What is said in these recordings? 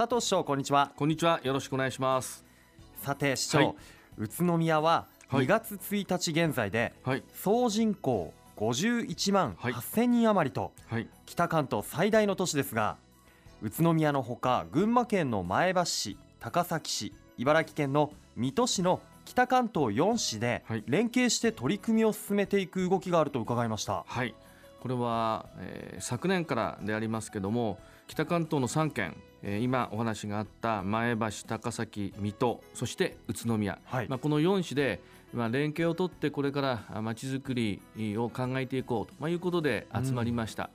佐藤市長こんにちは。こんにちは。よろしくお願いします。さて市長、はい宇都宮ははい。2月1日現在ではい。総人口51万はい。8000人余りとはい。北関東最大の都市ですが宇都宮のほか群馬県の前橋市高崎市茨城県の水戸市の北関東4市ではい。連携して取り組みを進めていく動きがあると伺いました。はいこれは、えー昨年からでありますけども北関東の3県、えー今お話があった前橋高崎水戸そして宇都宮、はい。まあ、この4市で、まあ、連携を取ってこれからあまちづくりを考えていこうと、まあ、いうことで集まりました。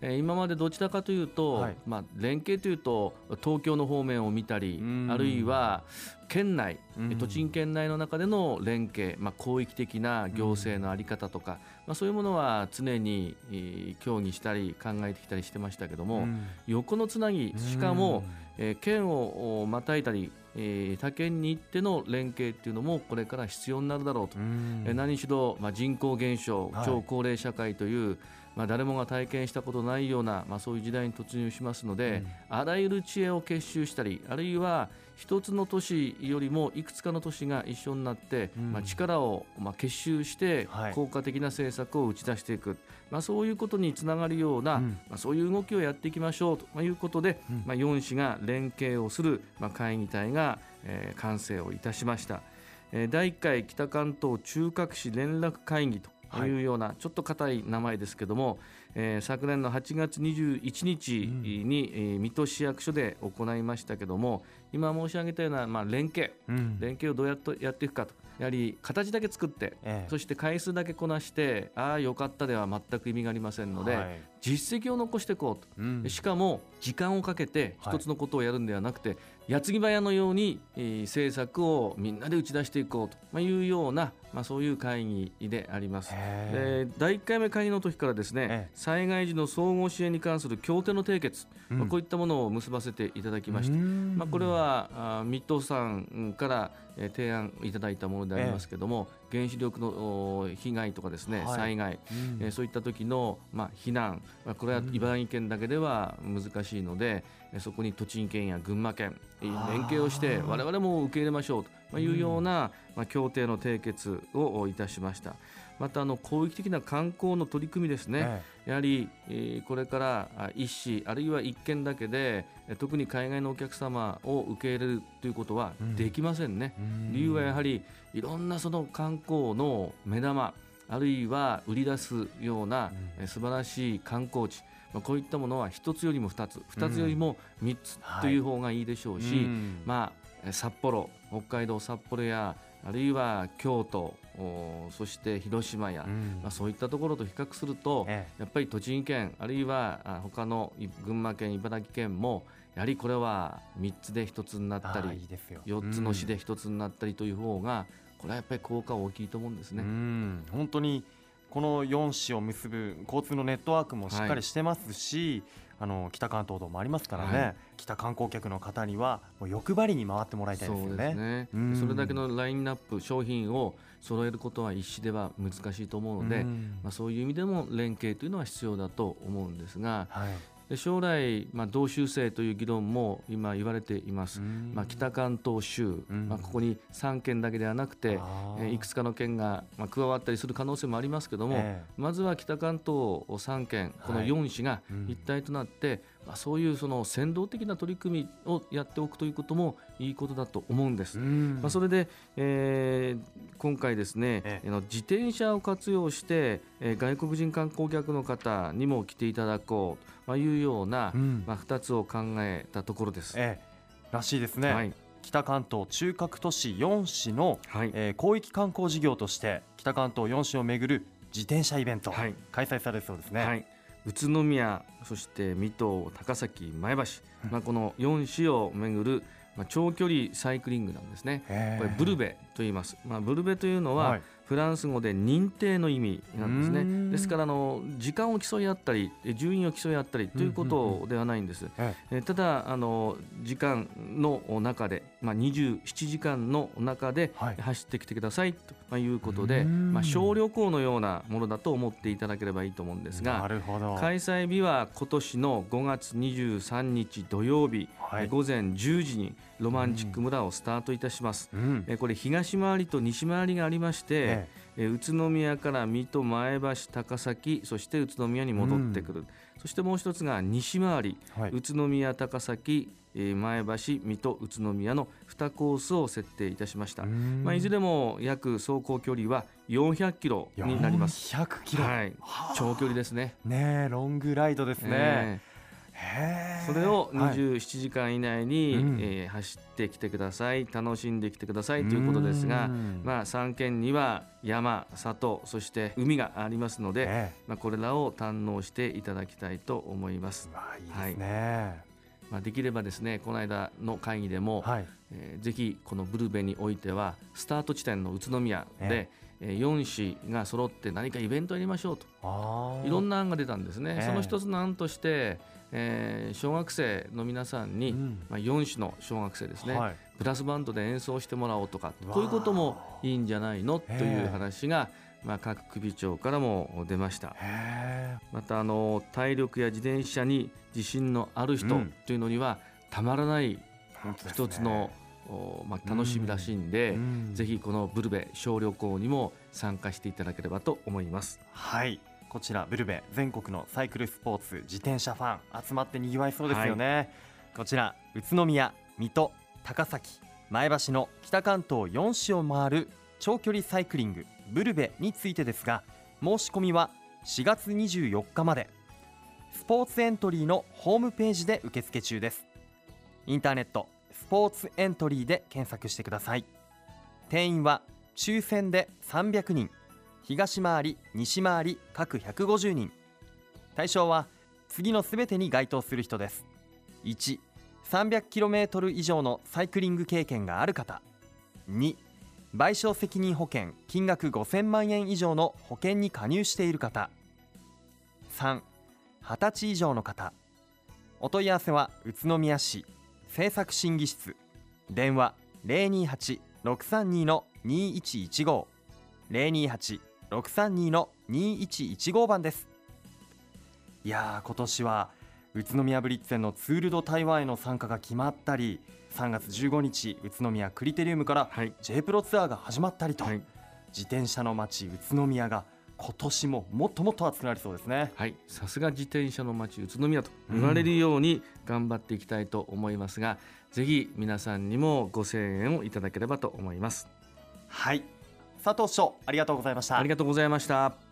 えー今までどちらかというと、はい。まあ、連携というと東京の方面を見たりうん。あるいは県内うん。栃木県内の中での連携、まあ、広域的な行政の在り方とか、まあ、そういうものは常にえー協議したり考えてきたりしてましたけども、うん。横のつなぎしかも、えー県をおまたいだり、えー他県に行っての連携っていうのもこれから必要になるだろうと、うん。えー何しろ、まあ、人口減少はい。超高齢社会という、まあ、誰もが体験したことないような、まあ、そういう時代に突入しますので、あらゆる知恵を結集したりあるいは一つの都市よりもいくつかの都市が一緒になって、うん。まあ、力を、まあ、結集してはい。効果的な政策を打ち出していく、まあ、そういうことにつながるような、うん。まあ、そういう動きをやっていきましょうということで、うん。まあ、4市が連携をする、まあ、会議体が、えー完成をいたしました。えー第1回北関東中核市連絡会議とい。うような、ちょっと硬い名前ですけども、えー昨年の8月21日に、えー水戸市役所で行いましたけども今申し上げたような、まあ、連携。うん。連携をどうやってやっていくかと。やはり形だけ作ってええ。そして回数だけこなしてああよかったでは全く意味がありませんので、はい。実績を残していこうと。うん。しかも時間をかけてはい。一つのことをやるんではなくて、矢継ぎ早のように、えー政策をみんなで打ち出していこうと。まあいうような、まあ、そういう会議であります。へで第1回目会議の時からですね、ええ災害時の総合支援に関する協定の締結、うんまあ、こういったものを結ばせていただきました。うんまあ、これはあ水戸さんから、えー提案いただいたものでありますけども、原子力のお被害とかですね、はい。災害、うん。えーそういった時の、まあ、避難、まあ、これは茨城県だけでは難しいので、えーそこに栃木県や群馬県連携をして我々も受け入れましょうと、まあ、いうような、まあ、協定の締結をいたしました。またあの広域的な観光の取り組みですね、えやはり、えーこれからあ一市あるいは一県だけでえー特に海外のお客様を受け入れるということはうん。できませんね。えうん。理由はやはりいろんなその観光の目玉あるいは売り出すような素晴らしい観光地、まあ、こういったものは一つよりも二つ。二つよりも三つはい。という方がいいでしょうし、うん。まあえー札幌北海道札幌やあるいは京都おそして広島や、うん。まあ、そういったところと比較すると、えやっぱり栃木県あるいはあ他のい群馬県茨城県もやはりこれは3つで1つになったりいですよ。4つの市で1つになったりという方がこれはやっぱり効果大きいと思うんですうね。ん。本当にこの4市を結ぶ交通のネットワークもしっかりしてますし、あの北関東道もありますからね、はい。北観光客の方にはもう欲張りに回ってもらいたいですよね。ね。うん。それだけのラインナップ商品を揃えることは一市では難しいと思うので、うん。まあ、そういう意味でも連携というのは必要だと思うんですがはいで将来、まあ、同州制という議論も今言われています。うん。まあ、北関東州、うん。まあ、ここに3県だけではなくて、えーいくつかの県が、まあ、加わったりする可能性もありますけども、えまずは北関東3県このはい。4市がうん。一体となって、まあ、そういうその先導的な取り組みをやっておくということもいいことだと思うんです。まあ、それで、えー今回ですね、えの自転車を活用して、えー外国人観光客の方にも来ていただこうとまあいうような、うん。まあ、2つを考えたところです。ええ。らしいですね、はい。北関東中核都市4市の、はい。えー広域観光事業として北関東4市をめぐる自転車イベント、はい。開催されるそうですね。はい、宇都宮そして水戸高崎前橋、まあ、この4市をめぐる、まあ、長距離サイクリングなんですね。これブルベと言います、まあ、ブルベというのは、はい。フランス語で認定の意味なんですね。ですからあの時間を競い合ったりえ順位を競い合ったりということではないんです、ええ。ただあの時間の中で、まあ、27時間の中ではい。走ってきてくださいとまあ、いうことで、うん。まあ、小旅行のようなものだと思っていただければいいと思うんですながるほど。開催日は今年の5月23日土曜日、はい。午前10時にロマンチック村をスタートいたします。うん。えこれ東回りと西回りがありまして、ええ。宇都宮から水戸前橋高崎そして宇都宮に戻ってくる、そしてもう一つが西回り。えはい。宇都宮高崎えー前橋水戸宇都宮の2コースを設定いたしました、うん。まあ、いずれも約走行距離は400キロになります。400キロ、はい。はあ。長距離ですね。ねえロングライドですね、えーそれをはい。27時間以内に、うん。えー走ってきてください。楽しんできてください。ということですがうん。まあ、3県には山里そして海がありますので、えまあ、これらを堪能していただきたいと思います。え、うわいいですねまあ、できればですねこの間の会議でも、はい、えーぜひこのブルベにおいてはスタート地点の宇都宮えで、えー4市が揃って何かイベントやりましょうと。いろんな案が出たんですね、ええ。その一つの案として、えー小学生の皆さんに、うん。まあ、4市の小学生ですね、はい。ブラスバンドで演奏してもらおうとかこういうこともいいんじゃないの？とえいうえ話が、まあ、各首長からも出ました。またあの体力や自転車に自信のある人うん。というのにはたまらない一つの、おまあ、楽しみらしいんで、うん。ぜひこのブルベ小旅行にも参加していただければと思います。はい。こちらブルベ全国のサイクルスポーツ自転車ファン集まってにぎわいそうですよね、こちら宇都宮水戸高崎前橋の北関東4市を回る長距離サイクリングブルベについてですが申し込みは4月24日まで。スポーツエントリーのホームページで受付中です。インターネットスポーツエントリーで検索してください。定員は抽選で300人東回り西回り各150人対象は次のすべてに該当する人です。1 300km 以上のサイクリング経験がある方。2賠償責任保険金額5000万円以上の保険に加入している方。3 20歳以上の方。お問い合わせは宇都宮市政策審議室。電話028-632-2115 028-632-2115番です。いや今年は宇都宮ブリッツェンのツール・ド・台湾への参加が決まったり3月15日宇都宮クリテリウムからはい、J プロツアーが始まったりと、はい、自転車の街宇都宮が今年ももっともっと熱くなりそうですね。はい、さすが自転車の街宇都宮と言われるように頑張っていきたいと思いますが、ぜひ皆さんにもご声援をいただければと思います。はい。佐藤翔ありがとうございました。ありがとうございました。